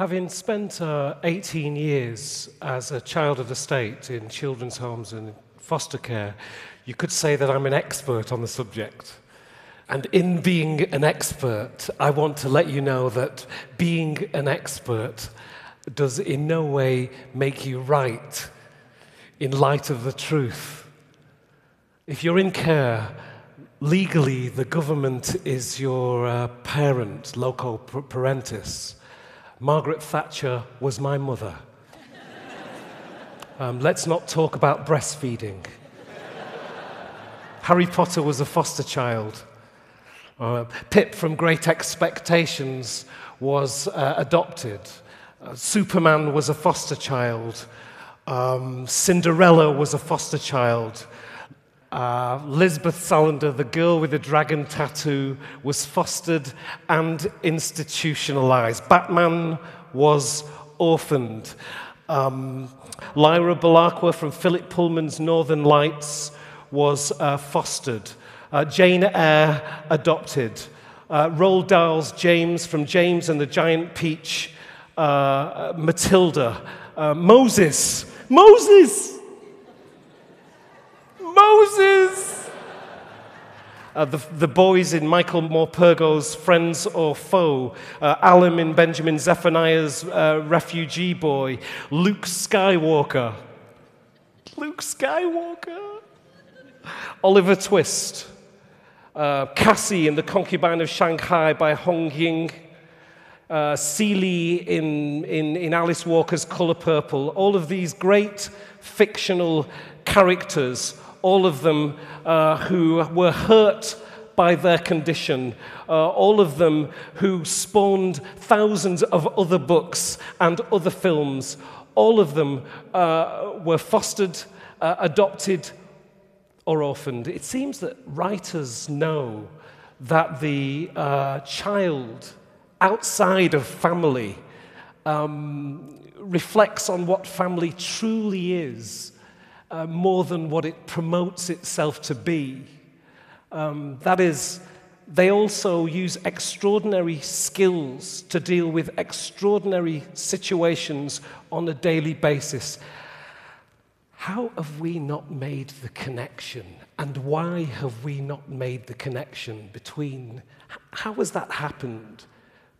Having spent uh, 18 years as a child of the state in children's homes and foster care, you could say that I'm an expert on the subject. And in being an expert, I want to let you know that being an expert does in no way make you right in light of the truth. If you're in care, legally the government is your uh, parent, loco parentis. Margaret Thatcher was my mother. Um, let's not talk about breastfeeding. Harry Potter was a foster child. Uh, Pip from Great Expectations was uh, adopted. Uh, Superman was a foster child. Um, Cinderella was a foster child. Uh, Lisbeth Salander, the girl with the dragon tattoo, was fostered and institutionalized. Batman was orphaned. Um, Lyra Belacqua from Philip Pullman's Northern Lights was uh, fostered. Uh, Jane Eyre adopted. Uh, Roald Dahl's James from James and the Giant Peach. Uh, Matilda. Uh, Moses. Moses! Moses! Uh, the, the boys in Michael Morpurgo's Friends or Foe, uh, Alan in Benjamin Zephaniah's uh, Refugee Boy, Luke Skywalker. Luke Skywalker. Oliver Twist. Uh, Cassie in The Concubine of Shanghai by Hong Ying. Uh, in, in, in Alice Walker's Color Purple. All of these great fictional characters all of them uh, who were hurt by their condition, uh, all of them who spawned thousands of other books and other films, all of them uh, were fostered, uh, adopted, or orphaned. It seems that writers know that the uh, child outside of family um, reflects on what family truly is uh, more than what it promotes itself to be. Um, that is, they also use extraordinary skills to deal with extraordinary situations on a daily basis. How have we not made the connection? And why have we not made the connection between, how has that happened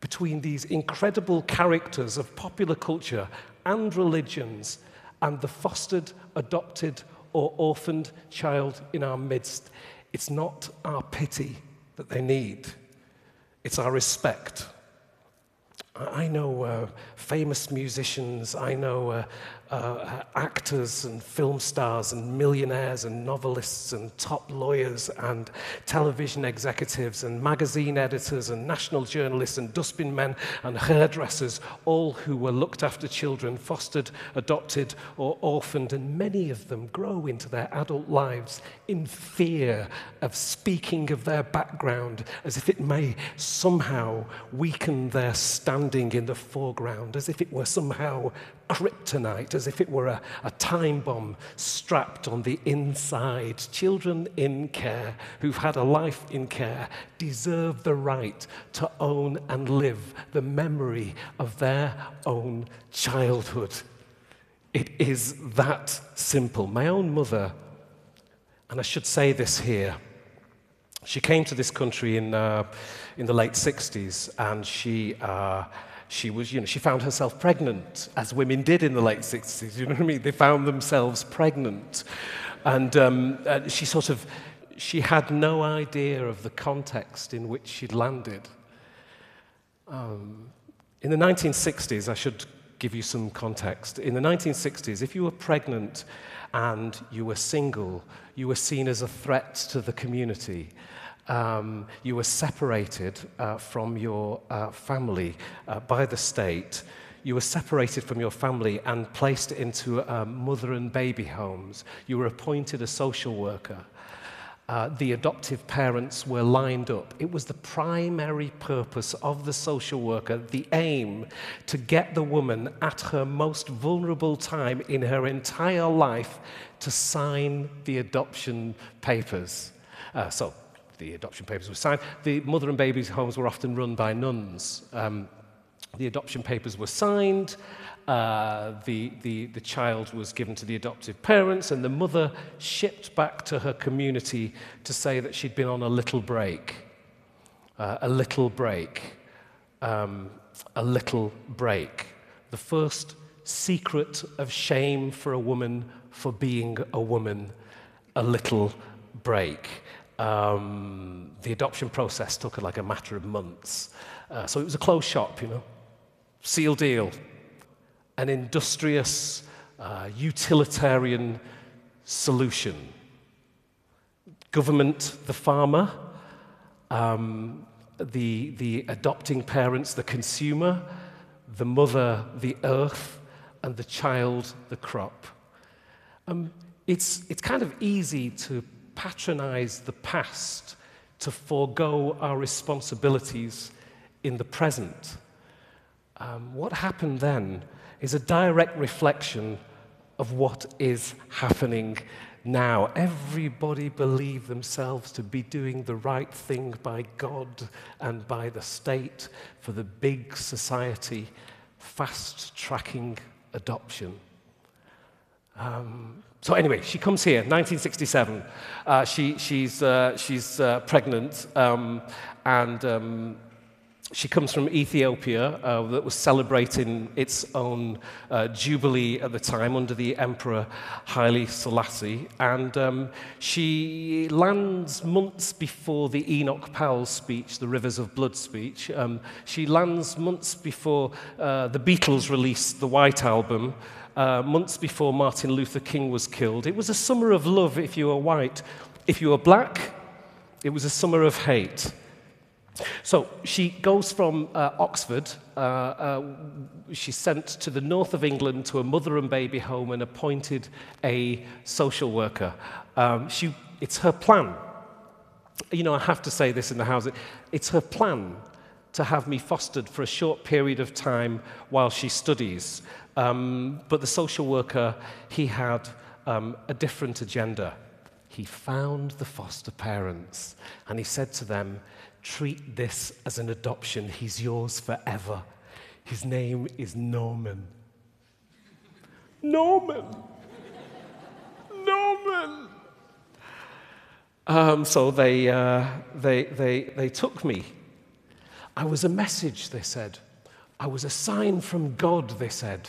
between these incredible characters of popular culture and religions and the fostered, adopted, or orphaned child in our midst. It's not our pity that they need, it's our respect. I know uh, famous musicians, I know uh, Uh, uh, actors and film stars and millionaires and novelists and top lawyers and television executives and magazine editors and national journalists and dustbin men and hairdressers, all who were looked after children, fostered, adopted, or orphaned. And many of them grow into their adult lives in fear of speaking of their background as if it may somehow weaken their standing in the foreground, as if it were somehow kryptonite, as if it were a, a time bomb strapped on the inside. Children in care who've had a life in care deserve the right to own and live the memory of their own childhood. It is that simple. My own mother, and I should say this here, she came to this country in, uh, in the late 60s and she. Uh, she was, you know, she found herself pregnant, as women did in the late 60s, you know what I mean? They found themselves pregnant. And um, uh, she sort of, she had no idea of the context in which she'd landed. Um, in the 1960s, I should give you some context. In the 1960s, if you were pregnant and you were single, you were seen as a threat to the community um, you were separated uh, from your uh, family uh, by the state. You were separated from your family and placed into um, mother and baby homes. You were appointed a social worker. Uh, the adoptive parents were lined up. It was the primary purpose of the social worker, the aim to get the woman at her most vulnerable time in her entire life to sign the adoption papers. Uh, so the adoption papers were signed. The mother and babies' homes were often run by nuns. Um, The adoption papers were signed, uh, the, the, the child was given to the adoptive parents, and the mother shipped back to her community to say that she'd been on a little break. Uh, a little break. Um, a little break. The first secret of shame for a woman for being a woman, a little break. um, the adoption process took like a matter of months. Uh, so it was a closed shop, you know, seal deal. An industrious, uh, utilitarian solution. Government, the farmer, um, the, the adopting parents, the consumer, the mother, the earth, and the child, the crop. Um, it's, it's kind of easy to patronize the past, to forego our responsibilities in the present. Um, what happened then is a direct reflection of what is happening now. Everybody believed themselves to be doing the right thing by God and by the state for the big society, fast tracking adoption. Um, so anyway, she comes here, 1967. Uh, she, she's uh, she's uh, pregnant, um, and um, she comes from Ethiopia uh, that was celebrating its own uh, jubilee at the time under the Emperor Haile Selassie. And um, she lands months before the Enoch Powell speech, the Rivers of Blood speech. Um, she lands months before uh, the Beatles released the White Album, uh, months before Martin Luther King was killed. It was a summer of love if you were white. If you were black, it was a summer of hate. So she goes from uh, Oxford, uh, uh, she's sent to the north of England to a mother and baby home and appointed a social worker. Um, she, it's her plan. You know, I have to say this in the house. It's her plan to have me fostered for a short period of time while she studies. Um, but the social worker, he had um, a different agenda. He found the foster parents and he said to them, Treat this as an adoption. He's yours forever. His name is Norman. Norman! Norman! Um, so they, uh, they, they, they took me. I was a message, they said. I was a sign from God, they said.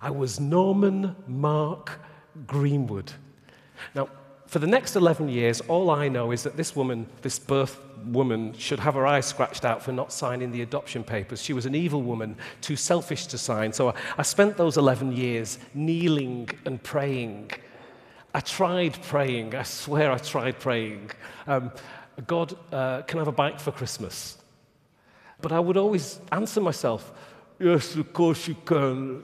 I was Norman Mark Greenwood. Now, for the next 11 years, all I know is that this woman, this birth woman, should have her eyes scratched out for not signing the adoption papers. She was an evil woman, too selfish to sign. So I, I spent those 11 years kneeling and praying. I tried praying. I swear I tried praying. Um, God, uh, can I have a bike for Christmas? But I would always answer myself, yes, of course you can.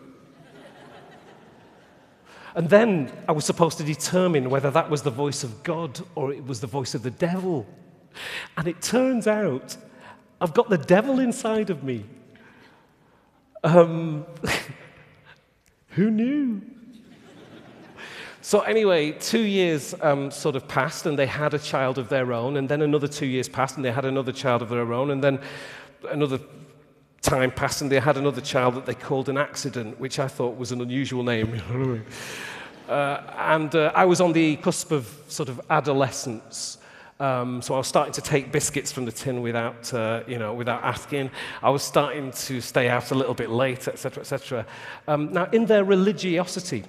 And then I was supposed to determine whether that was the voice of God or it was the voice of the devil. And it turns out I've got the devil inside of me. Um, who knew? So, anyway, two years um, sort of passed, and they had a child of their own, and then another two years passed, and they had another child of their own, and then another time passed and they had another child that they called an accident, which I thought was an unusual name. uh, and uh, I was on the cusp of sort of adolescence. Um, so I was starting to take biscuits from the tin without, uh, you know, without asking. I was starting to stay out a little bit late, etc., etc. Um, now, in their religiosity,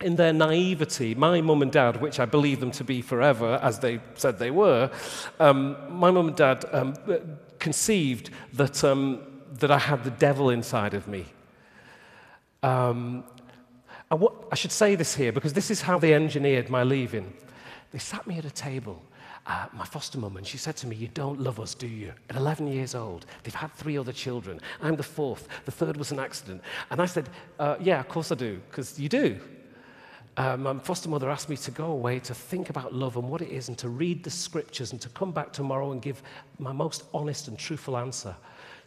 in their naivety, my mum and dad, which I believe them to be forever, as they said they were, um, my mum and dad um, conceived that um, that I had the devil inside of me. Um, I, what, I should say this here because this is how they engineered my leaving. They sat me at a table, uh, my foster mum, and she said to me, You don't love us, do you? At 11 years old, they've had three other children. I'm the fourth. The third was an accident. And I said, uh, Yeah, of course I do, because you do. Um, my foster mother asked me to go away to think about love and what it is and to read the scriptures and to come back tomorrow and give my most honest and truthful answer.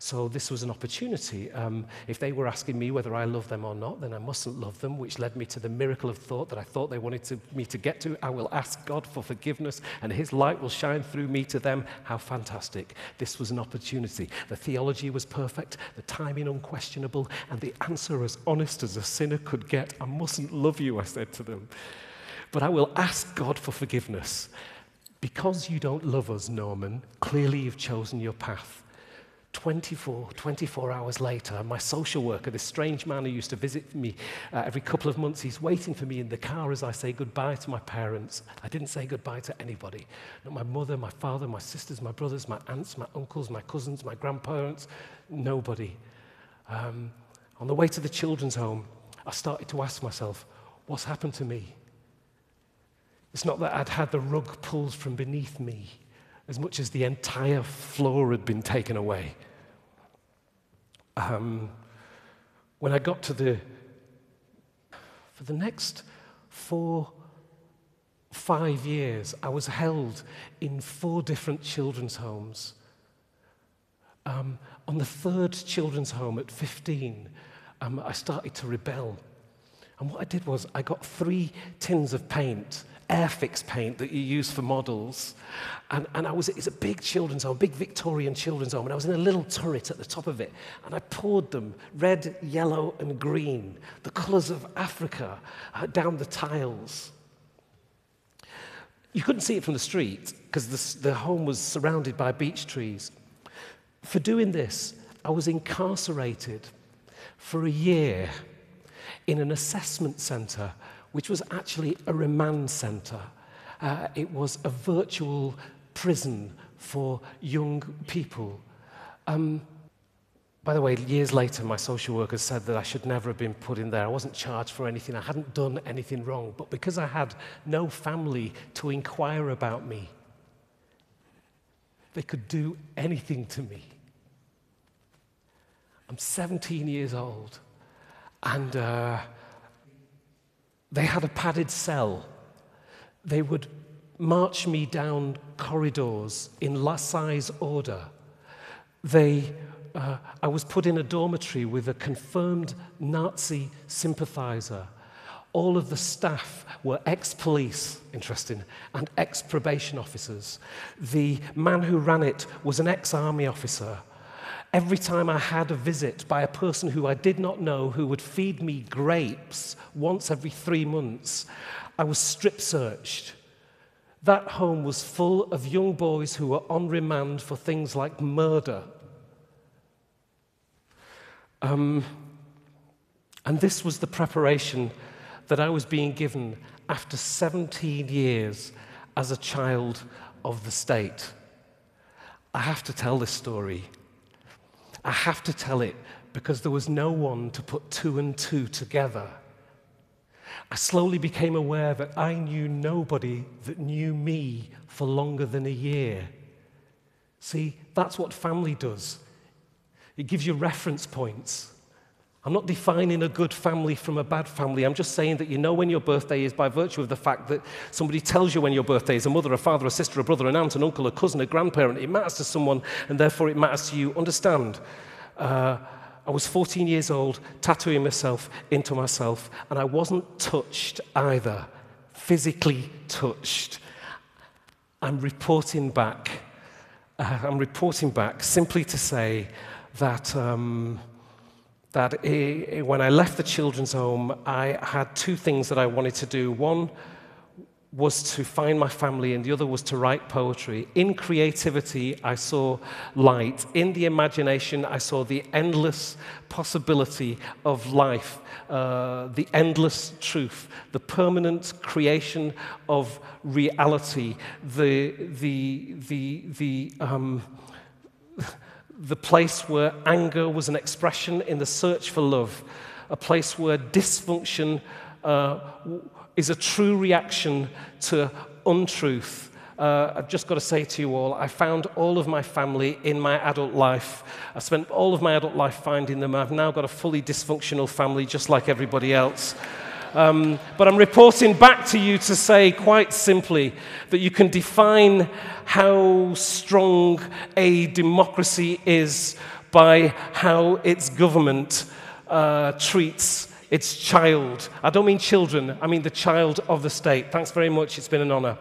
So this was an opportunity. Um, if they were asking me whether I love them or not, then I mustn't love them, which led me to the miracle of thought that I thought they wanted to, me to get to. I will ask God for forgiveness, and His light will shine through me to them. How fantastic. This was an opportunity. The theology was perfect, the timing unquestionable, and the answer as honest as a sinner could get. I mustn't love you, I said to them. But I will ask God for forgiveness. Because you don't love us, Norman, clearly you've chosen your path. 24, 24 hours later, my social worker, this strange man who used to visit me uh, every couple of months, he's waiting for me in the car as I say goodbye to my parents. I didn't say goodbye to anybody. Not my mother, my father, my sisters, my brothers, my aunts, my uncles, my cousins, my grandparents, nobody. Um, on the way to the children's home, I started to ask myself, what's happened to me? It's not that I'd had the rug pulled from beneath me as much as the entire floor had been taken away. Um, when I got to the, for the next four, five years, I was held in four different children's homes. Um, on the third children's home at 15, um, I started to rebel. And what I did was I got three tins of paint Airfix paint that you use for models. And, and I was, it's a big children's home, big Victorian children's home, and I was in a little turret at the top of it. And I poured them red, yellow, and green, the colours of Africa, uh, down the tiles. You couldn't see it from the street because the, the home was surrounded by beech trees. For doing this, I was incarcerated for a year in an assessment centre which was actually a remand centre. Uh, it was a virtual prison for young people. Um, by the way, years later, my social worker said that I should never have been put in there. I wasn't charged for anything. I hadn't done anything wrong. But because I had no family to inquire about me, they could do anything to me. I'm 17 years old, and uh, They had a padded cell. They would march me down corridors in La size order. They, uh, I was put in a dormitory with a confirmed Nazi sympathizer. All of the staff were ex police, interesting, and ex probation officers. The man who ran it was an ex army officer. Every time I had a visit by a person who I did not know who would feed me grapes once every three months, I was strip searched. That home was full of young boys who were on remand for things like murder. Um, and this was the preparation that I was being given after 17 years as a child of the state. I have to tell this story I have to tell it because there was no one to put two and two together. I slowly became aware that I knew nobody that knew me for longer than a year. See, that's what family does. It gives you reference points. I'm not defining a good family from a bad family. I'm just saying that you know when your birthday is by virtue of the fact that somebody tells you when your birthday is a mother, a father, a sister, a brother, an aunt, an uncle, a cousin, a grandparent. It matters to someone, and therefore it matters to you. Understand? Uh, I was 14 years old, tattooing myself into myself, and I wasn't touched either, physically touched. I'm reporting back. Uh, I'm reporting back simply to say that. Um, that when I left the children's home, I had two things that I wanted to do. One was to find my family, and the other was to write poetry. In creativity, I saw light. In the imagination, I saw the endless possibility of life, uh, the endless truth, the permanent creation of reality, the, the, the, the, um, the place where anger was an expression in the search for love, a place where dysfunction uh, is a true reaction to untruth. Uh, I've just got to say to you all, I found all of my family in my adult life. I spent all of my adult life finding them. I've now got a fully dysfunctional family, just like everybody else. Um, but I'm reporting back to you to say quite simply that you can define how strong a democracy is by how its government uh, treats its child. I don't mean children, I mean the child of the state. Thanks very much. It's been an honor.